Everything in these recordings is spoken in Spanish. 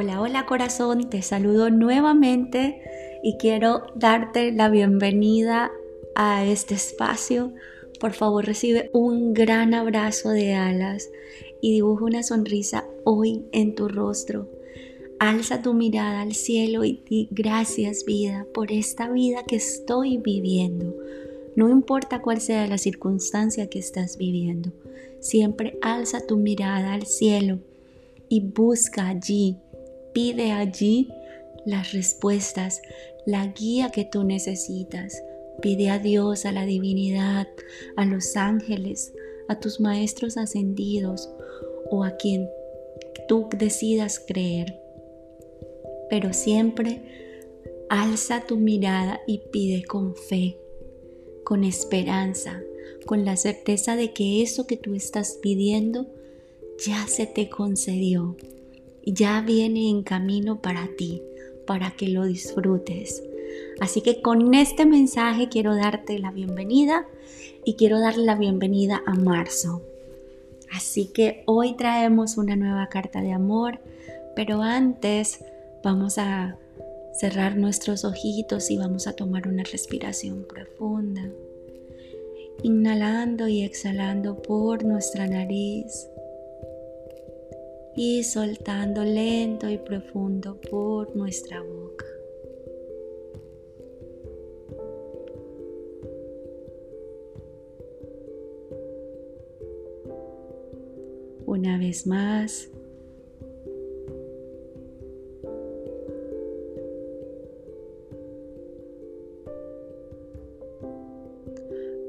Hola, hola corazón, te saludo nuevamente y quiero darte la bienvenida a este espacio. Por favor, recibe un gran abrazo de alas y dibuja una sonrisa hoy en tu rostro. Alza tu mirada al cielo y di gracias vida por esta vida que estoy viviendo. No importa cuál sea la circunstancia que estás viviendo, siempre alza tu mirada al cielo y busca allí, pide allí las respuestas, la guía que tú necesitas. Pide a Dios, a la divinidad, a los ángeles, a tus maestros ascendidos o a quien tú decidas creer. Pero siempre alza tu mirada y pide con fe, con esperanza, con la certeza de que eso que tú estás pidiendo ya se te concedió, ya viene en camino para ti, para que lo disfrutes. Así que con este mensaje quiero darte la bienvenida y quiero darle la bienvenida a marzo. Así que hoy traemos una nueva carta de amor, pero antes vamos a cerrar nuestros ojitos y vamos a tomar una respiración profunda. Inhalando y exhalando por nuestra nariz y soltando lento y profundo por nuestra boca. Una vez más.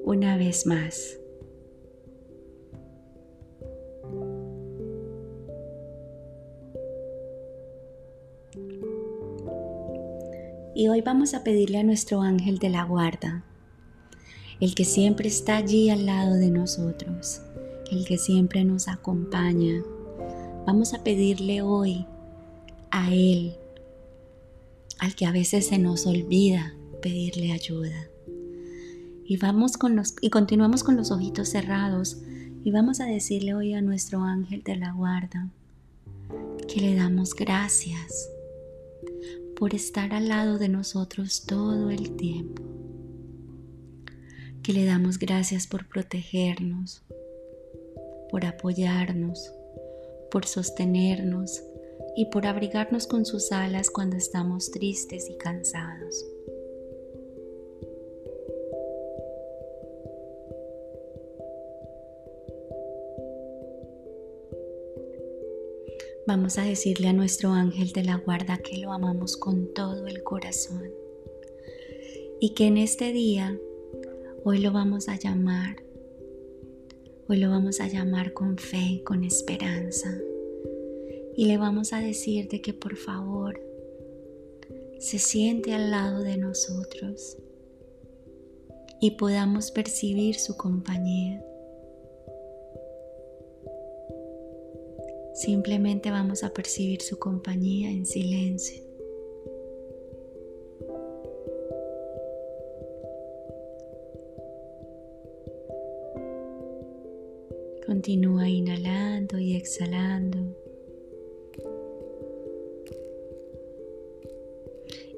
Una vez más. Y hoy vamos a pedirle a nuestro ángel de la guarda, el que siempre está allí al lado de nosotros, el que siempre nos acompaña. Vamos a pedirle hoy a Él, al que a veces se nos olvida pedirle ayuda. Y vamos con los y continuamos con los ojitos cerrados y vamos a decirle hoy a nuestro ángel de la guarda que le damos gracias por estar al lado de nosotros todo el tiempo. Que le damos gracias por protegernos, por apoyarnos, por sostenernos y por abrigarnos con sus alas cuando estamos tristes y cansados. Vamos a decirle a nuestro ángel de la guarda que lo amamos con todo el corazón y que en este día hoy lo vamos a llamar, hoy lo vamos a llamar con fe, con esperanza y le vamos a decir de que por favor se siente al lado de nosotros y podamos percibir su compañía. Simplemente vamos a percibir su compañía en silencio. Continúa inhalando y exhalando.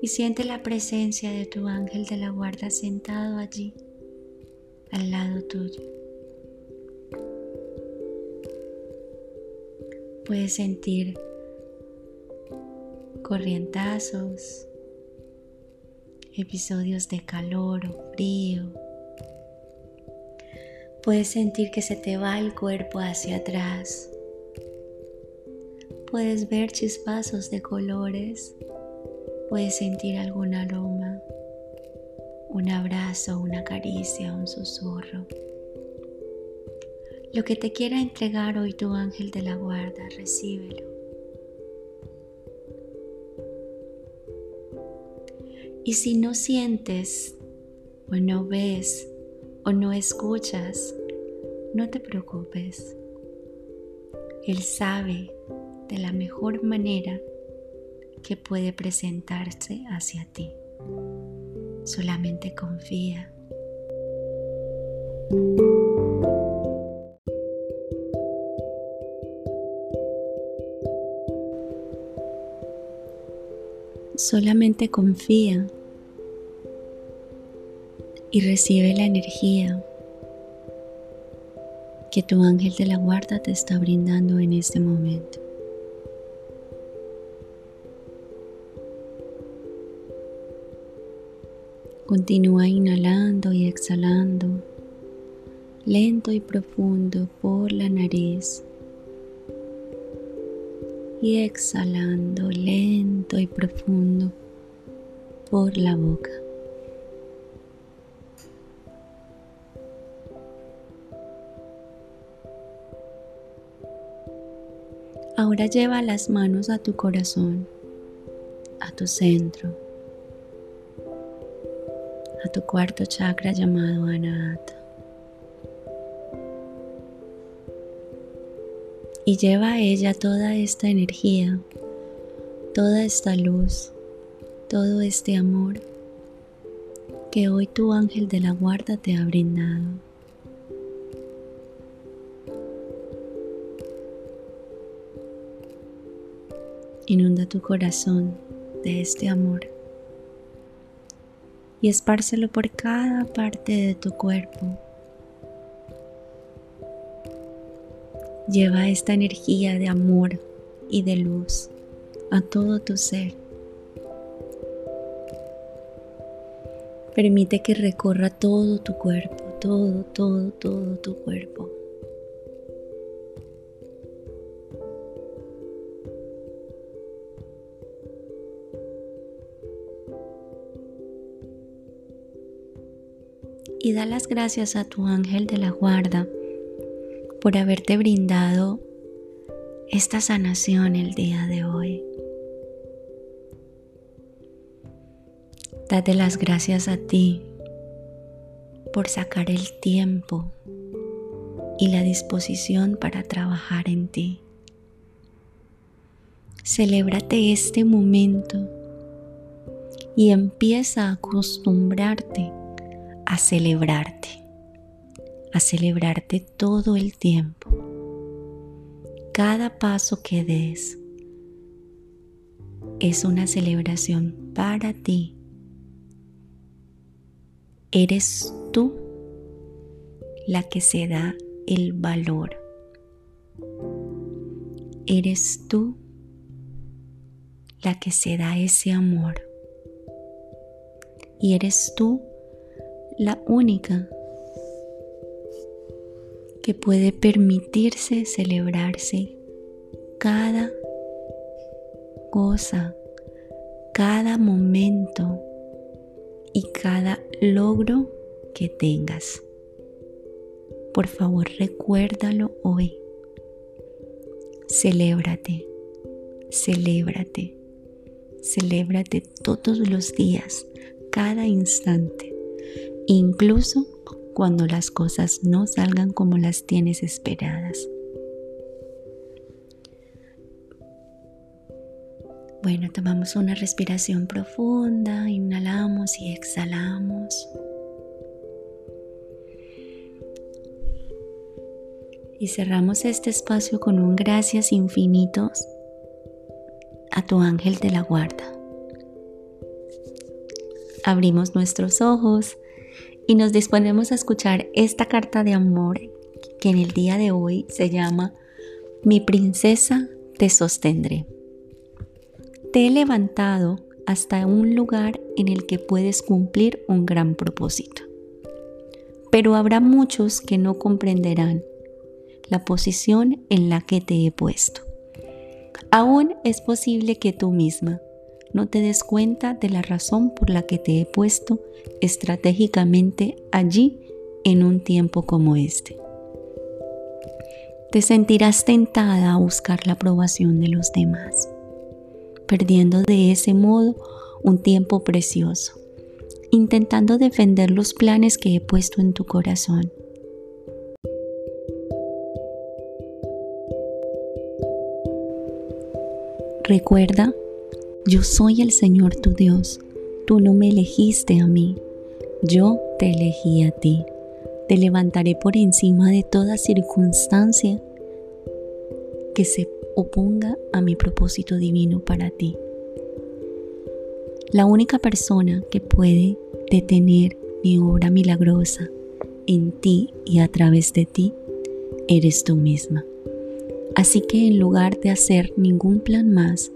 Y siente la presencia de tu ángel de la guarda sentado allí, al lado tuyo. Puedes sentir corrientazos, episodios de calor o frío. Puedes sentir que se te va el cuerpo hacia atrás. Puedes ver chispazos de colores. Puedes sentir algún aroma, un abrazo, una caricia, un susurro. Lo que te quiera entregar hoy tu ángel de la guarda, recíbelo. Y si no sientes o no ves o no escuchas, no te preocupes. Él sabe de la mejor manera que puede presentarse hacia ti. Solamente confía. Solamente confía y recibe la energía que tu ángel de la guarda te está brindando en este momento. Continúa inhalando y exhalando lento y profundo por la nariz y exhalando lento y profundo por la boca. Ahora lleva las manos a tu corazón, a tu centro a tu cuarto chakra llamado Anahata. Y lleva a ella toda esta energía, toda esta luz, todo este amor que hoy tu ángel de la guarda te ha brindado. Inunda tu corazón de este amor y espárcelo por cada parte de tu cuerpo. Lleva esta energía de amor y de luz a todo tu ser. Permite que recorra todo tu cuerpo, todo, todo, todo tu cuerpo. y da las gracias a tu ángel de la guarda por haberte brindado esta sanación el día de hoy. Date las gracias a ti por sacar el tiempo y la disposición para trabajar en ti. Celébrate este momento y empieza a acostumbrarte a celebrarte, a celebrarte todo el tiempo. Cada paso que des es una celebración para ti. Eres tú la que se da el valor. Eres tú la que se da ese amor. Y eres tú la única que puede permitirse celebrarse cada cosa, cada momento y cada logro que tengas. Por favor, recuérdalo hoy. Celébrate, celébrate, celébrate todos los días, cada instante incluso cuando las cosas no salgan como las tienes esperadas. Bueno, tomamos una respiración profunda, inhalamos y exhalamos. Y cerramos este espacio con un gracias infinitos a tu ángel de la guarda. Abrimos nuestros ojos y nos disponemos a escuchar esta carta de amor que en el día de hoy se llama Mi princesa te sostendré. Te he levantado hasta un lugar en el que puedes cumplir un gran propósito. Pero habrá muchos que no comprenderán la posición en la que te he puesto. Aún es posible que tú misma no te des cuenta de la razón por la que te he puesto estratégicamente allí en un tiempo como este. Te sentirás tentada a buscar la aprobación de los demás, perdiendo de ese modo un tiempo precioso, intentando defender los planes que he puesto en tu corazón. Recuerda yo soy el Señor tu Dios. Tú no me elegiste a mí, yo te elegí a ti. Te levantaré por encima de toda circunstancia que se oponga a mi propósito divino para ti. La única persona que puede detener mi obra milagrosa en ti y a través de ti eres tú misma. Así que en lugar de hacer ningún plan más,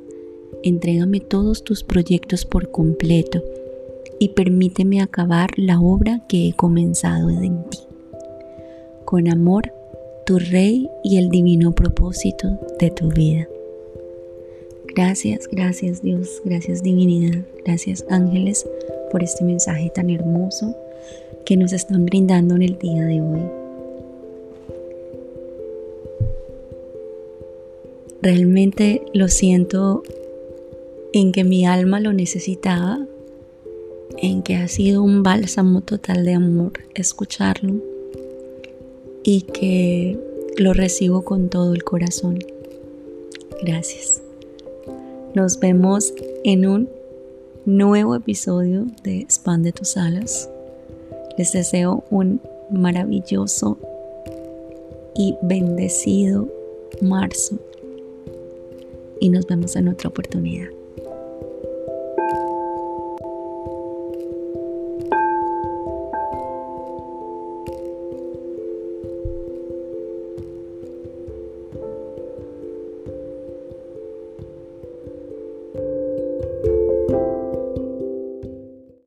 entrégame todos tus proyectos por completo y permíteme acabar la obra que he comenzado en ti. Con amor, tu Rey y el divino propósito de tu vida. Gracias, gracias Dios, gracias divinidad, gracias ángeles por este mensaje tan hermoso que nos están brindando en el día de hoy. Realmente lo siento en que mi alma lo necesitaba, en que ha sido un bálsamo total de amor escucharlo y que lo recibo con todo el corazón. Gracias. Nos vemos en un nuevo episodio de Expande tus alas. Les deseo un maravilloso y bendecido marzo y nos vemos en otra oportunidad.